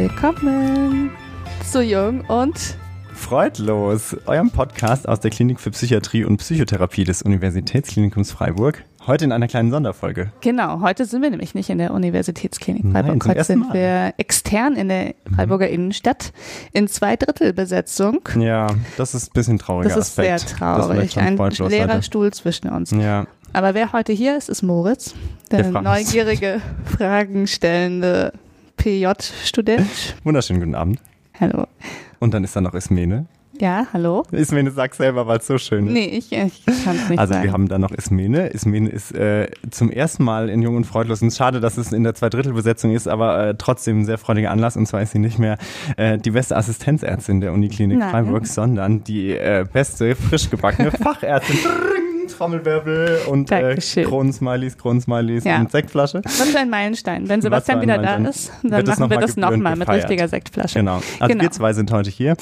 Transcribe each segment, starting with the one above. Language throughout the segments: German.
willkommen zu Jung und Freudlos, eurem Podcast aus der Klinik für Psychiatrie und Psychotherapie des Universitätsklinikums Freiburg. Heute in einer kleinen Sonderfolge. Genau, heute sind wir nämlich nicht in der Universitätsklinik Freiburg. Nein, heute sind Mal. wir extern in der Freiburger mhm. Innenstadt in Zweidrittelbesetzung. Ja, das ist ein bisschen traurig. Das ist Aspekt. sehr traurig. Ein leerer. Stuhl zwischen uns. Ja. Aber wer heute hier ist, ist Moritz, der, der neugierige, fragenstellende PJ-Student. Wunderschönen guten Abend. Hallo. Und dann ist da noch Ismene. Ja, hallo. Ismene, sag selber, weil es so schön ist. Nee, ich, ich kann es nicht Also sagen. wir haben da noch Ismene. Ismene ist äh, zum ersten Mal in Jung und Freudlos. Und schade, dass es in der Zweidrittelbesetzung ist, aber äh, trotzdem ein sehr freudiger Anlass. Und zwar ist sie nicht mehr äh, die beste Assistenzärztin der Uniklinik Nein. Freiburg, sondern die äh, beste, frisch gebackene Fachärztin. Trommelwirbel und äh, Kronensmileys, Kronensmileys ja. und Sektflasche. Was für ein Meilenstein. Wenn Sebastian wieder da ist, dann machen wir das nochmal mit richtiger Sektflasche. Genau. Also genau. wir zwei sind heute hier,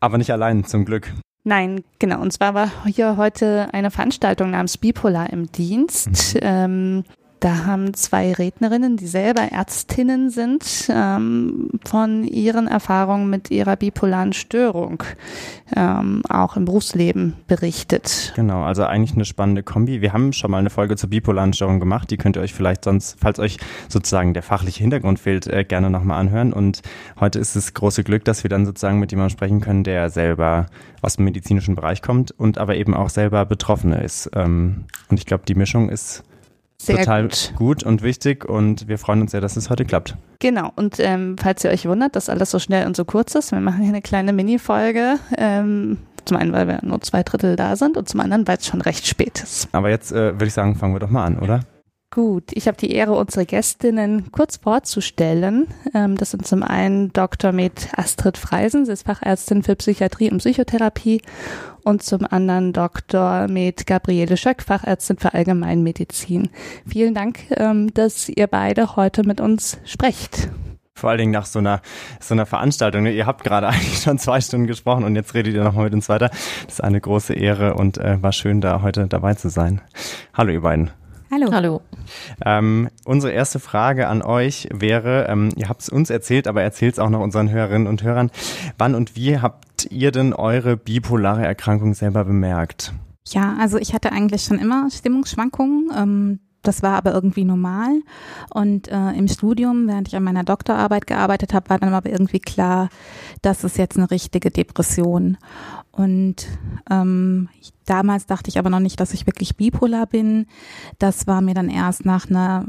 aber nicht allein, zum Glück. Nein, genau. Und zwar war hier heute eine Veranstaltung namens Bipolar im Dienst. Mhm. Ähm, da haben zwei Rednerinnen, die selber Ärztinnen sind, ähm, von ihren Erfahrungen mit ihrer bipolaren Störung ähm, auch im Berufsleben berichtet. Genau, also eigentlich eine spannende Kombi. Wir haben schon mal eine Folge zur bipolaren Störung gemacht. Die könnt ihr euch vielleicht sonst, falls euch sozusagen der fachliche Hintergrund fehlt, äh, gerne nochmal anhören. Und heute ist es große Glück, dass wir dann sozusagen mit jemandem sprechen können, der selber aus dem medizinischen Bereich kommt und aber eben auch selber Betroffene ist. Ähm, und ich glaube, die Mischung ist sehr total gut. gut. und wichtig und wir freuen uns sehr, dass es heute klappt. Genau, und ähm, falls ihr euch wundert, dass alles so schnell und so kurz ist, wir machen hier eine kleine Mini-Folge. Ähm, zum einen, weil wir nur zwei Drittel da sind und zum anderen, weil es schon recht spät ist. Aber jetzt äh, würde ich sagen, fangen wir doch mal an, oder? Gut, ich habe die Ehre, unsere Gästinnen kurz vorzustellen. Ähm, das sind zum einen Dr. Med Astrid Freisen, sie ist Fachärztin für Psychiatrie und Psychotherapie und zum anderen Dr. Med Gabriele Schöck, Fachärztin für Allgemeinmedizin. Vielen Dank, ähm, dass ihr beide heute mit uns sprecht. Vor allen Dingen nach so einer, so einer Veranstaltung. Ne? Ihr habt gerade eigentlich schon zwei Stunden gesprochen und jetzt redet ihr nochmal mit uns weiter. Das ist eine große Ehre und äh, war schön, da heute dabei zu sein. Hallo, ihr beiden. Hallo. Hallo. Ähm, unsere erste Frage an euch wäre, ähm, ihr habt es uns erzählt, aber erzählt es auch noch unseren Hörerinnen und Hörern. Wann und wie habt ihr denn eure bipolare Erkrankung selber bemerkt? Ja, also ich hatte eigentlich schon immer Stimmungsschwankungen. Ähm, das war aber irgendwie normal. Und äh, im Studium, während ich an meiner Doktorarbeit gearbeitet habe, war dann aber irgendwie klar, das ist jetzt eine richtige Depression. Und ähm, ich, damals dachte ich aber noch nicht, dass ich wirklich bipolar bin. Das war mir dann erst nach einer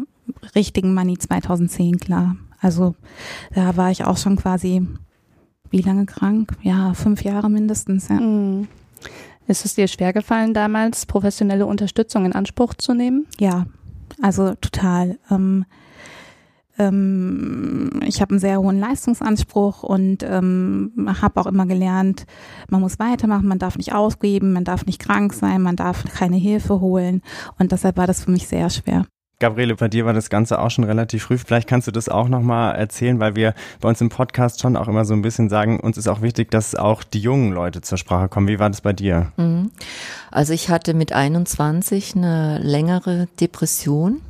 richtigen Manie 2010 klar. Also da war ich auch schon quasi wie lange krank? Ja, fünf Jahre mindestens. Ja. Mhm. Ist es dir schwergefallen, damals professionelle Unterstützung in Anspruch zu nehmen? Ja, also total. Ähm, ähm, ich habe einen sehr hohen Leistungsanspruch und ähm, habe auch immer gelernt, man muss weitermachen, man darf nicht ausgeben, man darf nicht krank sein, man darf keine Hilfe holen und deshalb war das für mich sehr schwer. Gabriele, bei dir war das Ganze auch schon relativ früh. Vielleicht kannst du das auch nochmal erzählen, weil wir bei uns im Podcast schon auch immer so ein bisschen sagen, uns ist auch wichtig, dass auch die jungen Leute zur Sprache kommen. Wie war das bei dir? Mhm. Also ich hatte mit 21 eine längere Depression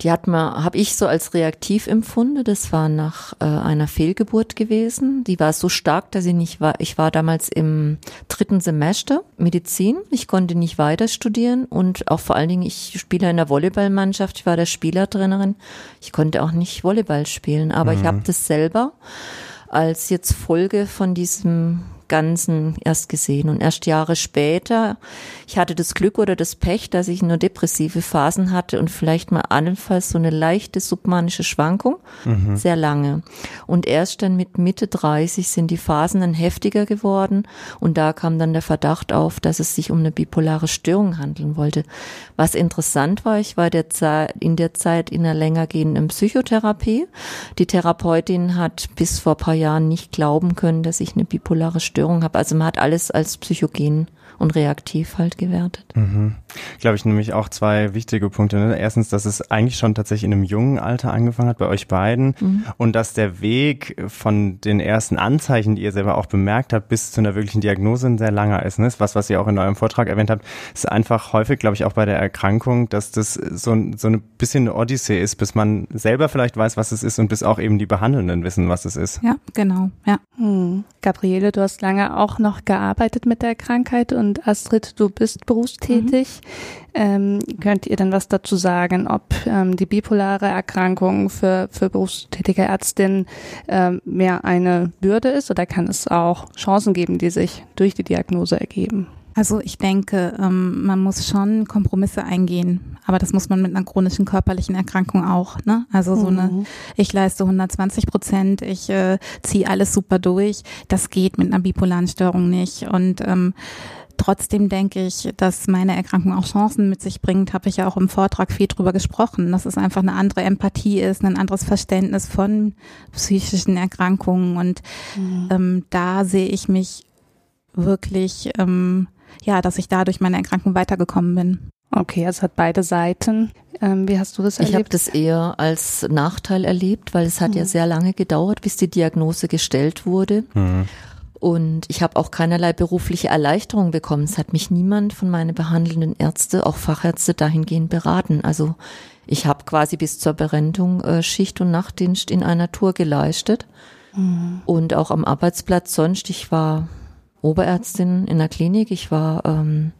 die hat man, habe ich so als reaktiv empfunden. Das war nach äh, einer Fehlgeburt gewesen. Die war so stark, dass ich nicht war. Ich war damals im dritten Semester Medizin. Ich konnte nicht weiter studieren und auch vor allen Dingen, ich spiele in der Volleyballmannschaft. Ich war der Spielertrainerin. Ich konnte auch nicht Volleyball spielen, aber mhm. ich habe das selber als jetzt Folge von diesem Ganzen erst gesehen. Und erst Jahre später, ich hatte das Glück oder das Pech, dass ich nur depressive Phasen hatte und vielleicht mal allenfalls so eine leichte submanische Schwankung, mhm. sehr lange. Und erst dann mit Mitte 30 sind die Phasen dann heftiger geworden und da kam dann der Verdacht auf, dass es sich um eine bipolare Störung handeln wollte. Was interessant war, ich war der Zeit, in der Zeit in einer länger gehenden Psychotherapie. Die Therapeutin hat bis vor paar Jahren nicht glauben können, dass ich eine bipolare Störung habe. Also man hat alles als psychogen und reaktiv halt gewertet. Mhm. Glaube ich nämlich auch zwei wichtige Punkte. Ne? Erstens, dass es eigentlich schon tatsächlich in einem jungen Alter angefangen hat bei euch beiden mhm. und dass der Weg von den ersten Anzeichen, die ihr selber auch bemerkt habt, bis zu einer wirklichen Diagnose ein sehr langer ist. Ne? Das ist was, was ihr auch in eurem Vortrag erwähnt habt, ist einfach häufig, glaube ich, auch bei der Erkrankung, dass das so, so ein bisschen eine Odyssee ist, bis man selber vielleicht weiß, was es ist und bis auch eben die Behandelnden wissen, was es ist. Ja, genau, ja. Hm. Gabriele, du hast lange auch noch gearbeitet mit der Krankheit und Astrid, du bist berufstätig. Mhm. Ähm, könnt ihr denn was dazu sagen, ob ähm, die bipolare Erkrankung für, für berufstätige Ärztinnen ähm, mehr eine Bürde ist oder kann es auch Chancen geben, die sich durch die Diagnose ergeben? Also ich denke, ähm, man muss schon Kompromisse eingehen, aber das muss man mit einer chronischen körperlichen Erkrankung auch. Ne? Also so eine, mhm. ich leiste 120 Prozent, ich äh, ziehe alles super durch, das geht mit einer bipolaren Störung nicht. Und ähm, trotzdem denke ich, dass meine Erkrankung auch Chancen mit sich bringt, habe ich ja auch im Vortrag viel drüber gesprochen, dass es einfach eine andere Empathie ist, ein anderes Verständnis von psychischen Erkrankungen. Und mhm. ähm, da sehe ich mich wirklich ähm, ja, dass ich dadurch meine Erkrankung weitergekommen bin. Okay, also hat beide Seiten. Ähm, wie hast du das erlebt? Ich habe das eher als Nachteil erlebt, weil es hat mhm. ja sehr lange gedauert, bis die Diagnose gestellt wurde. Mhm. Und ich habe auch keinerlei berufliche Erleichterung bekommen. Es hat mich niemand von meinen behandelnden Ärzte, auch Fachärzte dahingehend beraten. Also ich habe quasi bis zur Berentung äh, Schicht- und Nachtdienst in einer Tour geleistet. Mhm. Und auch am Arbeitsplatz sonst. Ich war Oberärztin in der Klinik. Ich war, ähm,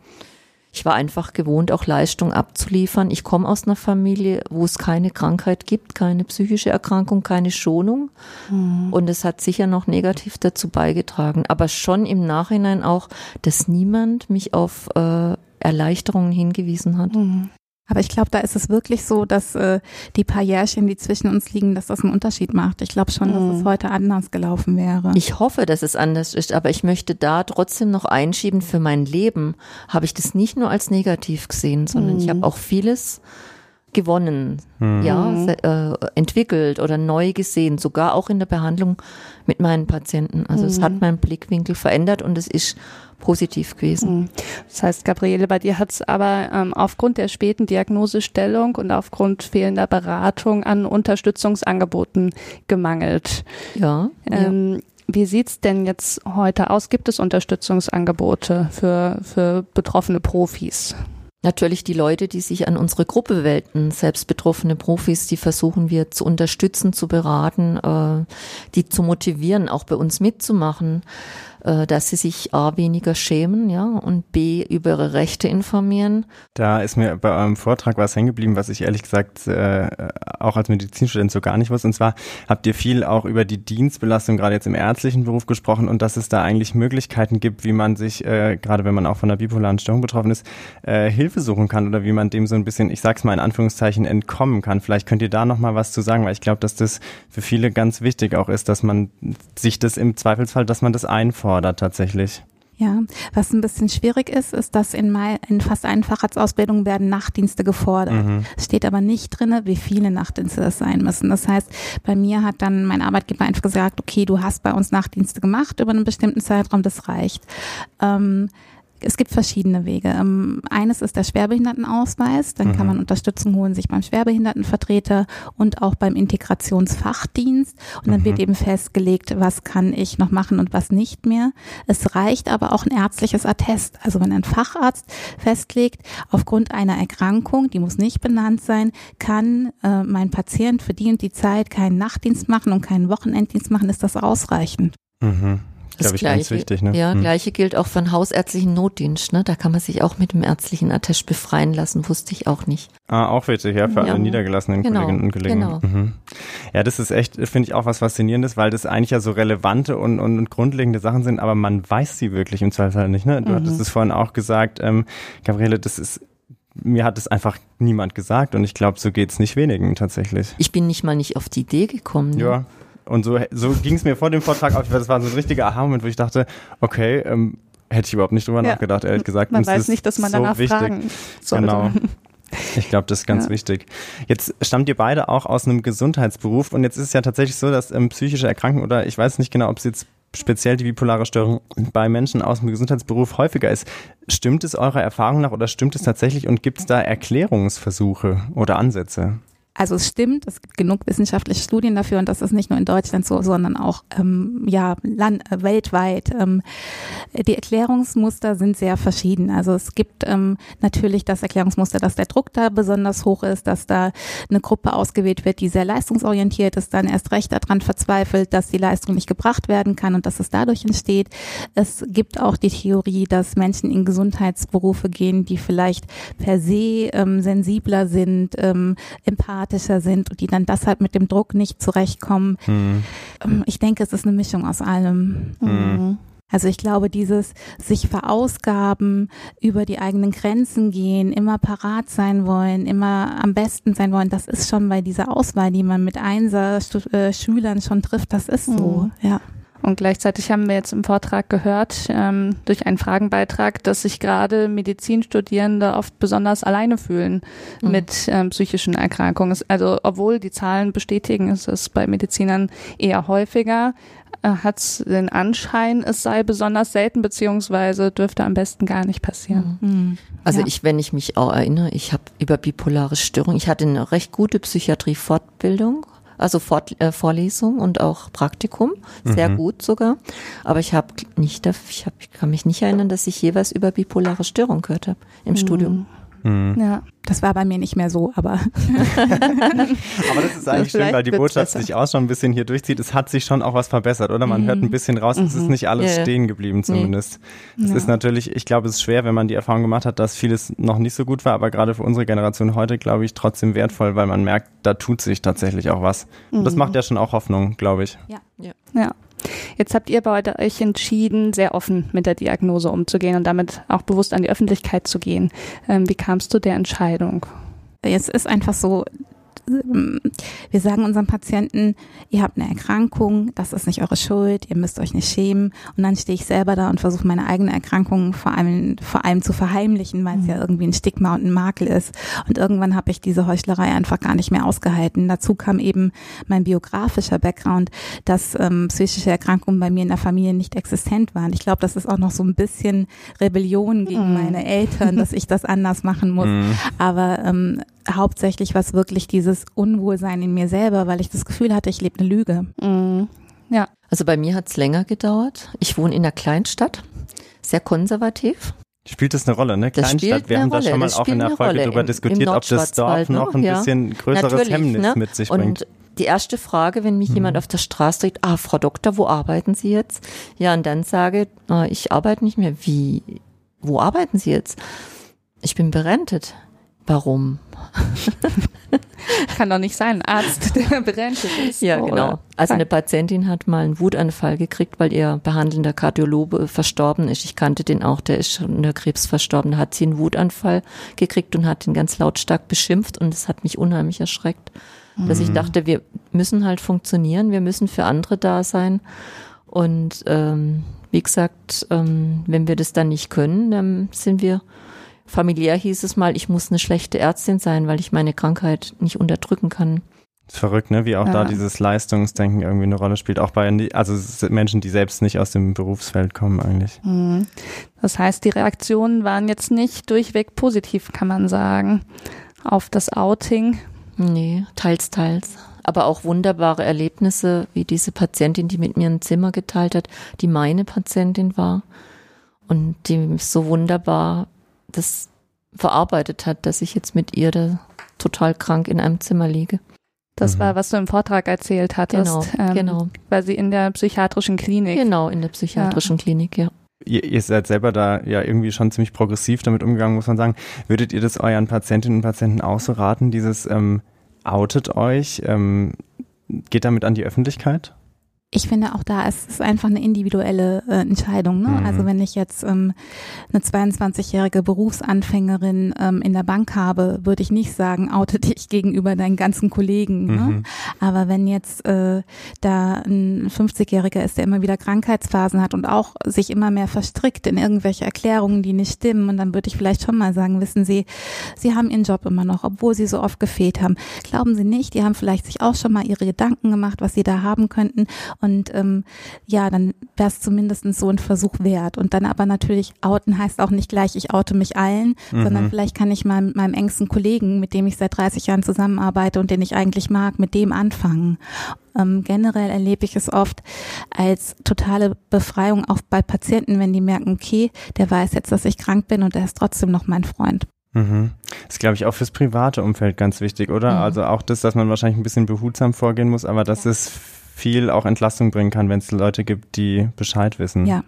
ich war einfach gewohnt, auch Leistung abzuliefern. Ich komme aus einer Familie, wo es keine Krankheit gibt, keine psychische Erkrankung, keine Schonung. Mhm. Und es hat sicher noch negativ dazu beigetragen. Aber schon im Nachhinein auch, dass niemand mich auf äh, Erleichterungen hingewiesen hat. Mhm. Aber ich glaube, da ist es wirklich so, dass äh, die paar Jährchen, die zwischen uns liegen, dass das einen Unterschied macht. Ich glaube schon, dass es mhm. heute anders gelaufen wäre. Ich hoffe, dass es anders ist, aber ich möchte da trotzdem noch einschieben, für mein Leben habe ich das nicht nur als negativ gesehen, sondern mhm. ich habe auch vieles gewonnen, mhm. ja, äh, entwickelt oder neu gesehen, sogar auch in der Behandlung mit meinen Patienten. Also mhm. es hat mhm. meinen Blickwinkel verändert und es ist positiv gewesen. Mhm. Das heißt, Gabriele, bei dir hat es aber ähm, aufgrund der späten Diagnosestellung und aufgrund fehlender Beratung an Unterstützungsangeboten gemangelt. Ja. Ähm, ja. Wie sieht's denn jetzt heute aus? Gibt es Unterstützungsangebote für, für betroffene Profis? Natürlich die Leute, die sich an unsere Gruppe wenden, selbst betroffene Profis, die versuchen wir zu unterstützen, zu beraten, äh, die zu motivieren, auch bei uns mitzumachen. Äh, dass sie sich A weniger schämen, ja, und B über ihre Rechte informieren. Da ist mir bei eurem Vortrag was hängen geblieben, was ich ehrlich gesagt äh, auch als Medizinstudent so gar nicht wusste. Und zwar habt ihr viel auch über die Dienstbelastung gerade jetzt im ärztlichen Beruf gesprochen und dass es da eigentlich Möglichkeiten gibt, wie man sich, äh, gerade wenn man auch von einer bipolaren Störung betroffen ist, äh, Hilfe suchen kann oder wie man dem so ein bisschen, ich sag's mal in Anführungszeichen, entkommen kann. Vielleicht könnt ihr da nochmal was zu sagen, weil ich glaube, dass das für viele ganz wichtig auch ist, dass man sich das im Zweifelsfall, dass man das einfordert fordert tatsächlich. Ja, was ein bisschen schwierig ist, ist, dass in, mein, in fast allen Facharztausbildungen werden Nachtdienste gefordert. Mhm. Es steht aber nicht drinne, wie viele Nachtdienste das sein müssen. Das heißt, bei mir hat dann mein Arbeitgeber einfach gesagt, okay, du hast bei uns Nachtdienste gemacht über einen bestimmten Zeitraum, das reicht. Ähm, es gibt verschiedene Wege. Ähm, eines ist der Schwerbehindertenausweis. Dann mhm. kann man Unterstützung holen, sich beim Schwerbehindertenvertreter und auch beim Integrationsfachdienst. Und dann mhm. wird eben festgelegt, was kann ich noch machen und was nicht mehr. Es reicht aber auch ein ärztliches Attest. Also wenn ein Facharzt festlegt, aufgrund einer Erkrankung, die muss nicht benannt sein, kann äh, mein Patient für die und die Zeit keinen Nachtdienst machen und keinen Wochenenddienst machen, ist das ausreichend. Mhm. Das ich, gleiche, wichtig, ne? Ja, hm. gleiche gilt auch für den hausärztlichen Notdienst. Ne? Da kann man sich auch mit dem ärztlichen Attest befreien lassen, wusste ich auch nicht. Ah, auch wichtig, ja, für ja. alle niedergelassenen genau, Kolleginnen und Kollegen. Genau. Mhm. Ja, das ist echt, finde ich auch was Faszinierendes, weil das eigentlich ja so relevante und, und, und grundlegende Sachen sind, aber man weiß sie wirklich im Zweifelsfall nicht. Ne? Du mhm. hattest es vorhin auch gesagt, ähm, Gabriele, das ist mir hat es einfach niemand gesagt und ich glaube, so geht es nicht wenigen tatsächlich. Ich bin nicht mal nicht auf die Idee gekommen. Ne? Ja, und so, so ging es mir vor dem Vortrag auch. Das war so ein richtiger Aha-Moment, wo ich dachte, okay, ähm, hätte ich überhaupt nicht drüber ja. nachgedacht, ehrlich gesagt. Man weiß nicht, dass man so danach wichtig. fragen sollte. Genau. Ich glaube, das ist ganz ja. wichtig. Jetzt stammt ihr beide auch aus einem Gesundheitsberuf und jetzt ist es ja tatsächlich so, dass ähm, psychische Erkrankungen oder ich weiß nicht genau, ob es jetzt speziell die bipolare Störung bei Menschen aus dem Gesundheitsberuf häufiger ist. Stimmt es eurer Erfahrung nach oder stimmt es tatsächlich und gibt es da Erklärungsversuche oder Ansätze? Also es stimmt, es gibt genug wissenschaftliche Studien dafür und das ist nicht nur in Deutschland so, sondern auch ähm, ja land, äh, weltweit. Ähm, die Erklärungsmuster sind sehr verschieden. Also es gibt ähm, natürlich das Erklärungsmuster, dass der Druck da besonders hoch ist, dass da eine Gruppe ausgewählt wird, die sehr leistungsorientiert ist, dann erst recht daran verzweifelt, dass die Leistung nicht gebracht werden kann und dass es dadurch entsteht. Es gibt auch die Theorie, dass Menschen in Gesundheitsberufe gehen, die vielleicht per se ähm, sensibler sind, ähm, empathisch empathischer sind und die dann deshalb mit dem Druck nicht zurechtkommen. Mhm. Ich denke, es ist eine Mischung aus allem. Mhm. Also ich glaube, dieses sich verausgaben, über die eigenen Grenzen gehen, immer parat sein wollen, immer am besten sein wollen, das ist schon bei dieser Auswahl, die man mit Einser äh, Schülern schon trifft, das ist so, mhm. ja. Und gleichzeitig haben wir jetzt im Vortrag gehört, ähm, durch einen Fragenbeitrag, dass sich gerade Medizinstudierende oft besonders alleine fühlen mhm. mit ähm, psychischen Erkrankungen. Also obwohl die Zahlen bestätigen, ist es bei Medizinern eher häufiger, äh, hat es den Anschein, es sei besonders selten, beziehungsweise dürfte am besten gar nicht passieren. Mhm. mhm. Also ja. ich, wenn ich mich auch erinnere, ich habe über bipolare Störung, ich hatte eine recht gute Psychiatrie-Fortbildung also Fort, äh, Vorlesung und auch Praktikum, sehr mhm. gut sogar. Aber ich habe nicht, ich, hab, ich kann mich nicht erinnern, dass ich jeweils über bipolare Störung gehört habe im mhm. Studium. Mhm. Ja, das war bei mir nicht mehr so, aber. aber das ist eigentlich schön, weil die Botschaft besser. sich auch schon ein bisschen hier durchzieht. Es hat sich schon auch was verbessert, oder? Man mhm. hört ein bisschen raus, es ist mhm. nicht alles ja, stehen geblieben zumindest. Es ja. ist natürlich, ich glaube, es ist schwer, wenn man die Erfahrung gemacht hat, dass vieles noch nicht so gut war, aber gerade für unsere Generation heute, glaube ich, trotzdem wertvoll, weil man merkt, da tut sich tatsächlich auch was. Und das mhm. macht ja schon auch Hoffnung, glaube ich. Ja. ja. ja. Jetzt habt ihr bei euch entschieden, sehr offen mit der Diagnose umzugehen und damit auch bewusst an die Öffentlichkeit zu gehen. Ähm, wie kamst du der Entscheidung? Es ist einfach so, wir sagen unseren Patienten, ihr habt eine Erkrankung, das ist nicht eure Schuld, ihr müsst euch nicht schämen. Und dann stehe ich selber da und versuche meine eigene Erkrankung vor allem, vor allem zu verheimlichen, weil es mhm. ja irgendwie ein Stigma und ein Makel ist. Und irgendwann habe ich diese Heuchlerei einfach gar nicht mehr ausgehalten. Dazu kam eben mein biografischer Background, dass ähm, psychische Erkrankungen bei mir in der Familie nicht existent waren. Ich glaube, das ist auch noch so ein bisschen Rebellion gegen mhm. meine Eltern, dass ich das anders machen muss. Mhm. Aber ähm, hauptsächlich was wirklich dieses Unwohlsein in mir selber, weil ich das Gefühl hatte, ich lebe eine Lüge. Mhm. Ja. Also bei mir hat es länger gedauert. Ich wohne in einer Kleinstadt, sehr konservativ. Spielt das eine Rolle, ne? Kleinstadt, wir haben da schon mal auch in der Folge darüber diskutiert, ob das Dorf noch ein ja. bisschen größeres Natürlich, Hemmnis ne? mit sich bringt. Und die erste Frage, wenn mich mhm. jemand auf der Straße sagt, ah, Frau Doktor, wo arbeiten Sie jetzt? Ja, und dann sage, ich arbeite nicht mehr. Wie? Wo arbeiten Sie jetzt? Ich bin berentet. Warum? Kann doch nicht sein, ein Arzt, der berentet ist. Ja, genau. Also eine Patientin hat mal einen Wutanfall gekriegt, weil ihr behandelnder Kardiologe verstorben ist. Ich kannte den auch, der ist schon der Krebs verstorben. Da hat sie einen Wutanfall gekriegt und hat ihn ganz lautstark beschimpft und es hat mich unheimlich erschreckt. Mhm. Dass ich mhm. dachte, wir müssen halt funktionieren, wir müssen für andere da sein. Und ähm, wie gesagt, ähm, wenn wir das dann nicht können, dann sind wir familiär hieß es mal, ich muss eine schlechte Ärztin sein, weil ich meine Krankheit nicht unterdrücken kann. Verrückt, ne? Wie auch ja. da dieses Leistungsdenken irgendwie eine Rolle spielt, auch bei also Menschen, die selbst nicht aus dem Berufsfeld kommen eigentlich. Mhm. Das heißt, die Reaktionen waren jetzt nicht durchweg positiv, kann man sagen, auf das Outing. Nee, teils, teils. Aber auch wunderbare Erlebnisse, wie diese Patientin, die mit mir ein Zimmer geteilt hat, die meine Patientin war und die so wunderbar das verarbeitet hat, dass ich jetzt mit ihr da total krank in einem Zimmer liege. Das mhm. war, was du im Vortrag erzählt hattest. Genau, ähm, genau. Weil sie in der psychiatrischen Klinik. Genau, in der psychiatrischen ja. Klinik, ja. Ihr, ihr, seid selber da ja irgendwie schon ziemlich progressiv damit umgegangen, muss man sagen. Würdet ihr das euren Patientinnen und Patienten auch so raten, dieses ähm, outet euch, ähm, geht damit an die Öffentlichkeit? Ich finde auch da ist es einfach eine individuelle äh, Entscheidung. Ne? Mhm. Also wenn ich jetzt ähm, eine 22-jährige Berufsanfängerin ähm, in der Bank habe, würde ich nicht sagen, oute dich gegenüber deinen ganzen Kollegen. Ne? Mhm. Ne? Aber wenn jetzt äh, da ein 50-Jähriger ist, der immer wieder Krankheitsphasen hat und auch sich immer mehr verstrickt in irgendwelche Erklärungen, die nicht stimmen, und dann würde ich vielleicht schon mal sagen, wissen Sie, Sie haben Ihren Job immer noch, obwohl Sie so oft gefehlt haben. Glauben Sie nicht, die haben vielleicht sich auch schon mal ihre Gedanken gemacht, was Sie da haben könnten Und ähm, ja, dann wäre es zumindest so ein Versuch wert. Und dann aber natürlich outen heißt auch nicht gleich, ich oute mich allen, mhm. sondern vielleicht kann ich meinem, meinem engsten Kollegen, mit dem ich seit 30 Jahren zusammenarbeite und den ich eigentlich mag, mit dem anfangen. Ähm, generell erlebe ich es oft als totale Befreiung auch bei Patienten, wenn die merken, okay, der weiß jetzt, dass ich krank bin und er ist trotzdem noch mein Freund. Mhm. Das ist, glaube ich, auch fürs private Umfeld ganz wichtig, oder? Mhm. Also auch das, dass man wahrscheinlich ein bisschen behutsam vorgehen muss, aber dass ja. es viel auch Entlastung bringen kann, wenn es Leute gibt, die Bescheid wissen. Ja,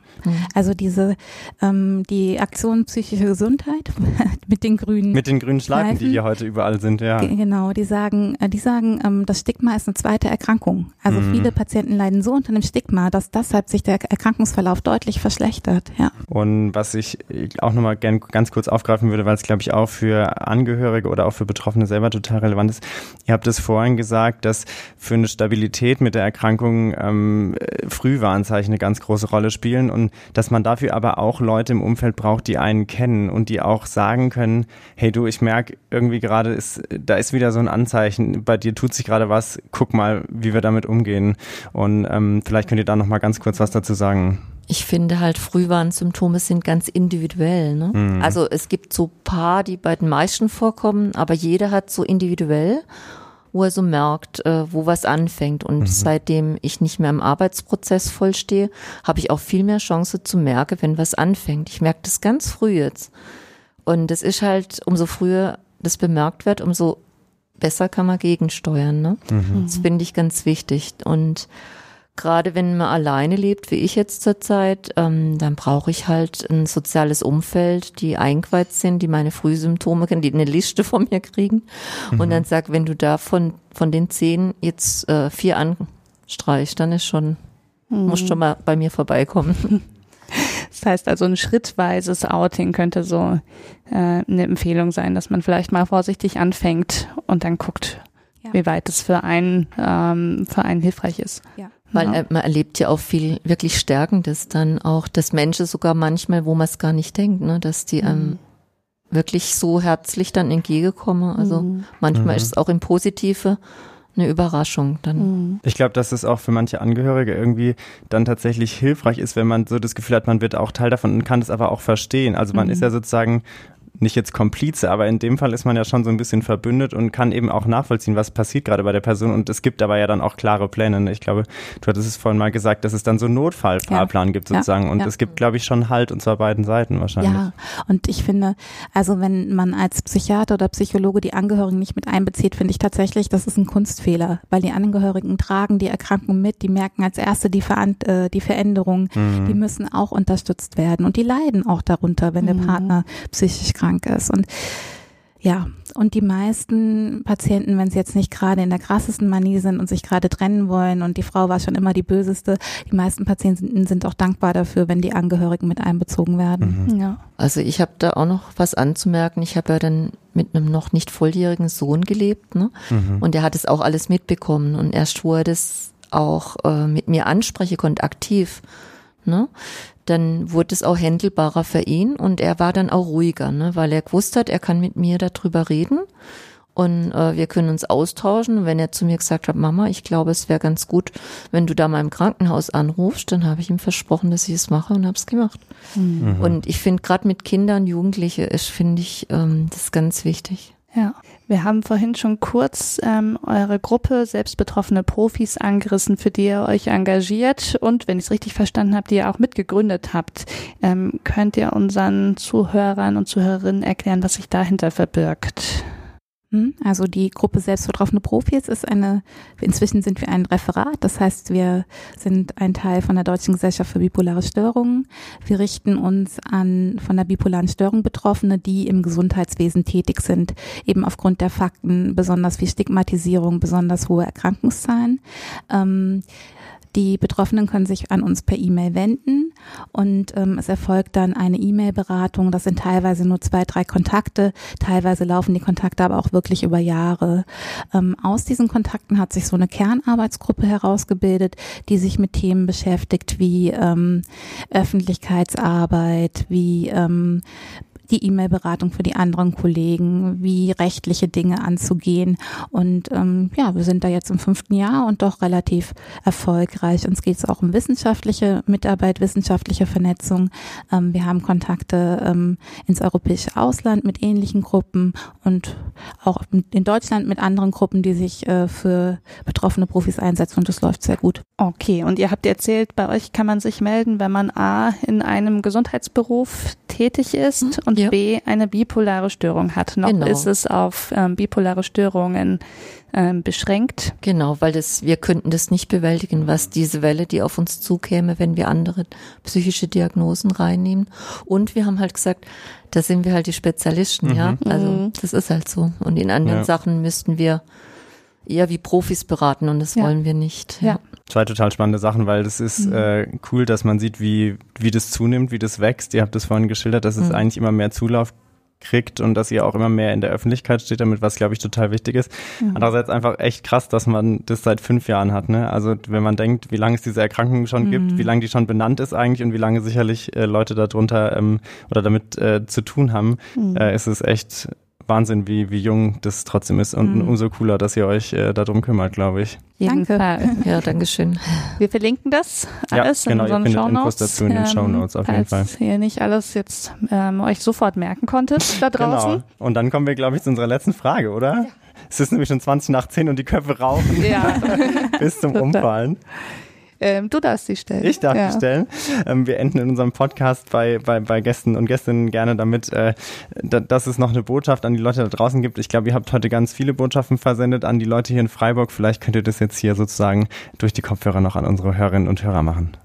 also diese ähm, die Aktion psychische Gesundheit mit den grünen mit den grünen Schleifen, die hier heute überall sind, ja. Genau, die sagen, äh, die sagen, ähm, das Stigma ist eine zweite Erkrankung. Also mhm. viele Patienten leiden so unter dem Stigma, dass deshalb sich der Erkrankungsverlauf deutlich verschlechtert. Ja. Und was ich auch nochmal gern ganz kurz aufgreifen würde, weil es glaube ich auch für Angehörige oder auch für Betroffene selber total relevant ist. Ihr habt es vorhin gesagt, dass für eine Stabilität mit der Erkrankung Erkrankungen ähm, Frühwarnzeichen eine ganz große Rolle spielen und dass man dafür aber auch Leute im Umfeld braucht, die einen kennen und die auch sagen können, hey du, ich merke irgendwie gerade ist, da ist wieder so ein Anzeichen, bei dir tut sich gerade was, guck mal, wie wir damit umgehen. Und ähm, vielleicht könnt ihr da noch mal ganz kurz was dazu sagen. Ich finde halt, Frühwarnsymptome sind ganz individuell. Ne? Mhm. Also es gibt so paar, die bei den meisten vorkommen, aber jeder hat so individuell wo er so merkt, äh, wo was anfängt. Und mhm. seitdem ich nicht mehr im Arbeitsprozess vollstehe, habe ich auch viel mehr Chance zu merken, wenn was anfängt. Ich merke das ganz früh jetzt. Und es ist halt, umso früher das bemerkt wird, umso besser kann man gegensteuern. Ne? Mhm. Das finde ich ganz wichtig. Und gerade wenn man alleine lebt, wie ich jetzt zurzeit, ähm, dann brauche ich halt ein soziales Umfeld, die eingeweiht sind, die meine Frühsymptome kennen, die eine Liste von mir kriegen. Mhm. Und dann sag, wenn du da von, von den zehn jetzt äh, vier anstreichst, dann ist schon, mhm. musst schon mal bei mir vorbeikommen. Das heißt also, ein schrittweises Outing könnte so äh, eine Empfehlung sein, dass man vielleicht mal vorsichtig anfängt und dann guckt, ja. wie weit es für einen, ähm, für einen hilfreich ist. Ja. Weil ja. man erlebt ja auch viel wirklich Stärkendes dann auch, dass Menschen sogar manchmal, wo man es gar nicht denkt, ne, dass die einem mhm. wirklich so herzlich dann entgegenkommen. Also mhm. manchmal mhm. ist es auch im Positive eine Überraschung dann. Mhm. Ich glaube, dass es auch für manche Angehörige irgendwie dann tatsächlich hilfreich ist, wenn man so das Gefühl hat, man wird auch Teil davon und kann es aber auch verstehen. Also man mhm. ist ja sozusagen nicht jetzt Komplize, aber in dem Fall ist man ja schon so ein bisschen verbündet und kann eben auch nachvollziehen, was passiert gerade bei der Person. Und es gibt aber ja dann auch klare Pläne. Ne? Ich glaube, du hattest es vorhin mal gesagt, dass es dann so einen Notfallfahrplan ja. gibt sozusagen. Ja. Und ja. es gibt, glaube ich, schon Halt und zwar beiden Seiten wahrscheinlich. Ja, und ich finde, also wenn man als Psychiater oder Psychologe die Angehörigen nicht mit einbezieht, finde ich tatsächlich, das ist ein Kunstfehler, weil die Angehörigen tragen die Erkrankung mit, die merken als erste die, Ver äh, die Veränderung, mhm. die müssen auch unterstützt werden und die leiden auch darunter, wenn mhm. der Partner psychisch krank krank ist. Und ja, und die meisten Patienten, wenn sie jetzt nicht gerade in der krassesten Manie sind und sich gerade trennen wollen und die Frau war schon immer die böseste, die meisten Patienten sind auch dankbar dafür, wenn die Angehörigen mit einbezogen werden. Mhm. Ja. Also ich habe da auch noch was anzumerken. Ich habe ja dann mit einem noch nicht volljährigen Sohn gelebt, ne? Mhm. Und er hat es auch alles mitbekommen und erst wo er das auch äh, mit mir ansprechen konnte, aktiv, ne? dann wurde es auch händelbarer für ihn und er war dann auch ruhiger, ne, weil er gewusst hat, er kann mit mir darüber reden und äh, wir können uns austauschen. Und wenn er zu mir gesagt hat, Mama, ich glaube, es wäre ganz gut, wenn du da mal im Krankenhaus anrufst, dann habe ich ihm versprochen, dass ich es mache und habe es gemacht. Mhm. Und ich finde gerade mit Kindern, Jugendliche ist, finde ich, ähm, das ganz wichtig. Ja, wir haben vorhin schon kurz ähm, eure Gruppe selbstbetroffene Profis angerissen, für die ihr euch engagiert und, wenn ich es richtig verstanden habe, die ihr auch mitgegründet habt. Ähm, könnt ihr unseren Zuhörern und Zuhörerinnen erklären, was sich dahinter verbirgt? Hm? Also die Gruppe Selbstvertroffene Profis ist eine, inzwischen sind wir ein Referat, das heißt, wir sind ein Teil von der Deutschen Gesellschaft für bipolare Störungen. Wir richten uns an von der bipolaren Störung Betroffene, die im Gesundheitswesen tätig sind, eben aufgrund der Fakten, besonders wie Stigmatisierung, besonders hohe Erkrankungszahlen. Ähm, die Betroffenen können sich an uns per E-Mail wenden und ähm, es erfolgt dann eine E-Mail-Beratung. Das sind teilweise nur zwei, drei Kontakte. Teilweise laufen die Kontakte aber auch wirklich über Jahre. Ähm, aus diesen Kontakten hat sich so eine Kernarbeitsgruppe herausgebildet, die sich mit Themen beschäftigt wie ähm, Öffentlichkeitsarbeit, wie ähm, die E-Mail-Beratung für die anderen Kollegen, wie rechtliche Dinge anzugehen. Und ähm, ja, wir sind da jetzt im fünften Jahr und doch relativ erfolgreich. Uns geht es auch um wissenschaftliche Mitarbeit, wissenschaftliche Vernetzung. Ähm, wir haben Kontakte ähm, ins europäische Ausland mit ähnlichen Gruppen und auch in Deutschland mit anderen Gruppen, die sich äh, für betroffene Profis einsetzen und das läuft sehr gut. Okay, und ihr habt erzählt, bei euch kann man sich melden, wenn man A in einem Gesundheitsberuf tätig ist mhm, und ja. B eine bipolare Störung hat. Noch genau. ist es auf ähm, bipolare Störungen ähm, beschränkt. Genau, weil das, wir könnten das nicht bewältigen, was diese Welle, die auf uns zukäme, wenn wir andere psychische Diagnosen reinnehmen. Und wir haben halt gesagt, da sind wir halt die Spezialisten, mhm. ja. Also mhm. das ist halt so. Und in anderen ja. Sachen müssten wir eher wie Profis beraten und das ja. wollen wir nicht. Ja. Zwei total spannende Sachen, weil das ist mhm. äh, cool, dass man sieht, wie, wie das zunimmt, wie das wächst. Ihr habt das vorhin geschildert, dass es mhm. eigentlich immer mehr Zulauf kriegt und dass ihr auch immer mehr in der Öffentlichkeit steht damit, was glaube ich total wichtig ist. Mhm. Andererseits einfach echt krass, dass man das seit fünf Jahren hat. Ne? Also wenn man denkt, wie lange es diese Erkrankung schon mhm. gibt, wie lange die schon benannt ist eigentlich und wie lange sicherlich äh, Leute darunter ähm, oder damit äh, zu tun haben, mhm. äh, ist es echt Wahnsinn, wie, wie jung das trotzdem ist und mhm. umso cooler, dass ihr euch äh, darum kümmert, glaube ich. Danke. Ja, danke schön. Wir verlinken das alles ja, genau, in unseren Shownotes. dazu in den Shownotes auf jeden Fall. Falls ihr nicht alles jetzt ähm, euch sofort merken konntet da genau. draußen. Genau. Und dann kommen wir, glaube ich, zu unserer letzten Frage, oder? Ja. Es ist nämlich schon 20 nach 10 und die Köpfe rauchen ja. bis zum Umfallen. Ähm, du darfst sie stellen. Ich darf ja. sie stellen. Ähm, wir enden in unserem Podcast bei, bei, bei Gästen und Gästinnen gerne damit, äh, da, dass es noch eine Botschaft an die Leute da draußen gibt. Ich glaube, ihr habt heute ganz viele Botschaften versendet an die Leute hier in Freiburg. Vielleicht könnt ihr das jetzt hier sozusagen durch die Kopfhörer noch an unsere Hörerinnen und Hörer machen.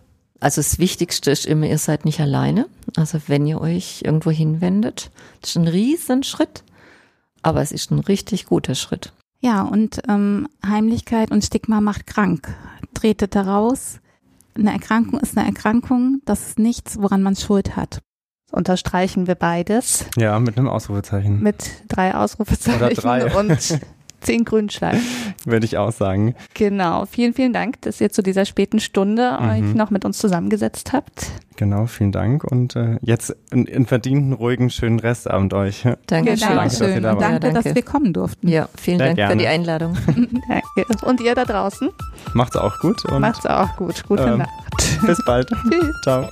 Also das Wichtigste ist immer, ihr seid nicht alleine. Also wenn ihr euch irgendwo hinwendet, das ist ein Riesenschritt, aber es ist ein richtig guter Schritt. Ja, und ähm, Heimlichkeit und Stigma macht krank. Tretet daraus. Eine Erkrankung ist eine Erkrankung. Das ist nichts, woran man Schuld hat. Unterstreichen wir beides. Ja, mit einem Ausrufezeichen. Mit drei Ausrufezeichen drei. und zehn Grünschleifen. Würde ich auch sagen. Genau. Vielen, vielen Dank, dass ihr zu dieser späten Stunde mhm. euch noch mit uns zusammengesetzt habt. Genau, vielen Dank und äh, jetzt einen verdienten, ruhigen, schönen Restabend euch. Danke, genau. danke, dass ihr da wart. danke, dass wir kommen durften. Ja, vielen Sehr Dank gerne. für die Einladung. danke. Und ihr da draußen? Macht's auch gut. Und Macht's auch gut. Gute ähm, Nacht. Bis bald. Tschüss. Ciao.